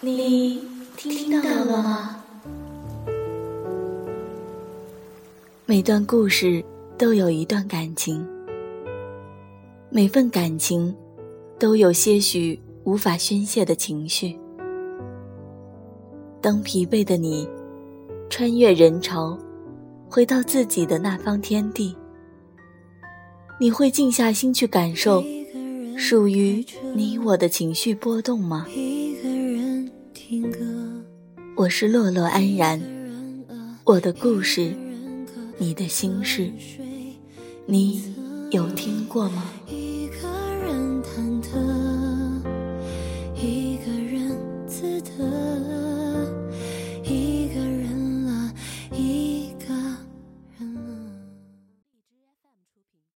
你听到了吗？每段故事都有一段感情，每份感情都有些许无法宣泄的情绪。当疲惫的你穿越人潮，回到自己的那方天地，你会静下心去感受属于你我的情绪波动吗？我是落落安然，我的故事，你的心事，你有听过吗？